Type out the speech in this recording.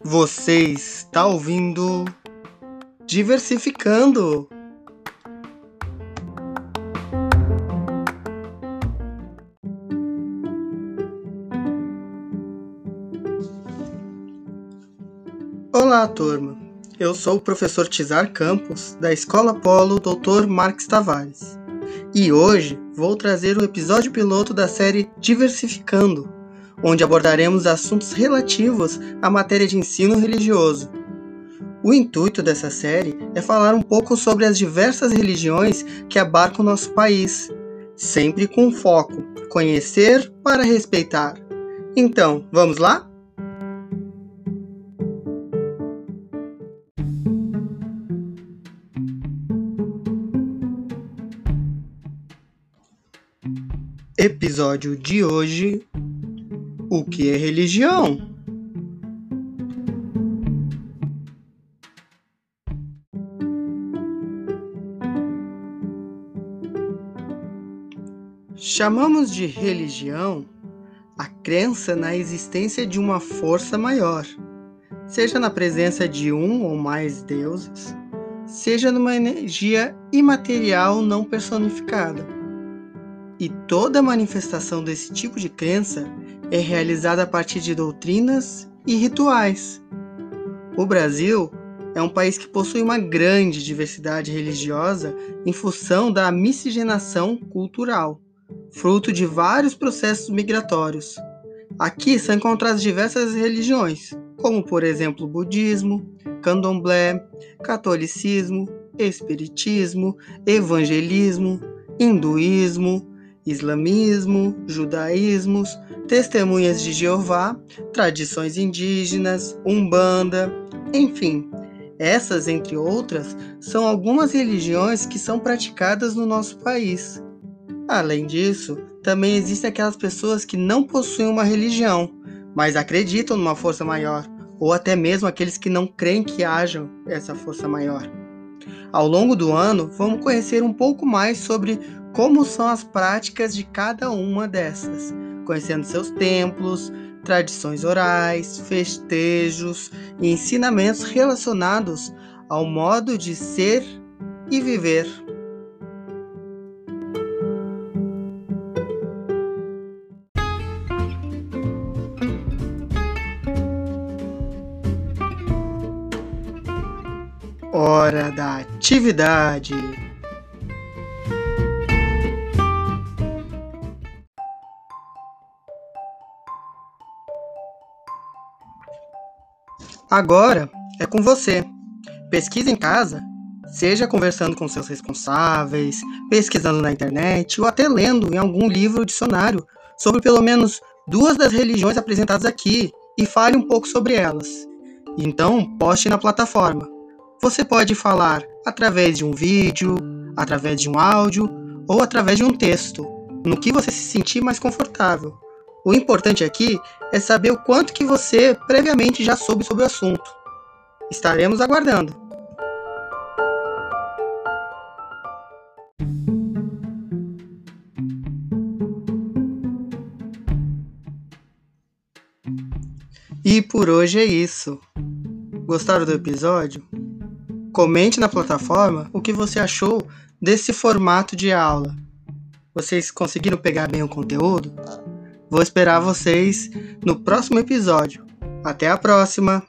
Você está ouvindo Diversificando. Olá, turma. Eu sou o professor Tizar Campos, da Escola Polo Dr. Marques Tavares. E hoje vou trazer o episódio piloto da série Diversificando, onde abordaremos assuntos relativos à matéria de ensino religioso. O intuito dessa série é falar um pouco sobre as diversas religiões que abarcam nosso país, sempre com foco conhecer para respeitar. Então, vamos lá? Episódio de hoje o que é religião? Chamamos de religião a crença na existência de uma força maior, seja na presença de um ou mais deuses, seja numa energia imaterial não personificada. E toda manifestação desse tipo de crença é realizada a partir de doutrinas e rituais. O Brasil é um país que possui uma grande diversidade religiosa em função da miscigenação cultural, fruto de vários processos migratórios. Aqui são encontradas diversas religiões, como por exemplo o budismo, candomblé, catolicismo, espiritismo, evangelismo, hinduísmo, islamismo, judaísmos, testemunhas de Jeová, tradições indígenas, umbanda, enfim. Essas, entre outras, são algumas religiões que são praticadas no nosso país. Além disso, também existem aquelas pessoas que não possuem uma religião, mas acreditam numa força maior, ou até mesmo aqueles que não creem que haja essa força maior. Ao longo do ano, vamos conhecer um pouco mais sobre como são as práticas de cada uma dessas, conhecendo seus templos, tradições orais, festejos e ensinamentos relacionados ao modo de ser e viver. Hora da atividade. Agora é com você. Pesquise em casa, seja conversando com seus responsáveis, pesquisando na internet ou até lendo em algum livro ou dicionário sobre pelo menos duas das religiões apresentadas aqui e fale um pouco sobre elas. Então, poste na plataforma. Você pode falar através de um vídeo, através de um áudio ou através de um texto, no que você se sentir mais confortável. O importante aqui é saber o quanto que você previamente já soube sobre o assunto. Estaremos aguardando. E por hoje é isso. Gostaram do episódio? Comente na plataforma o que você achou desse formato de aula. Vocês conseguiram pegar bem o conteúdo? Vou esperar vocês no próximo episódio. Até a próxima!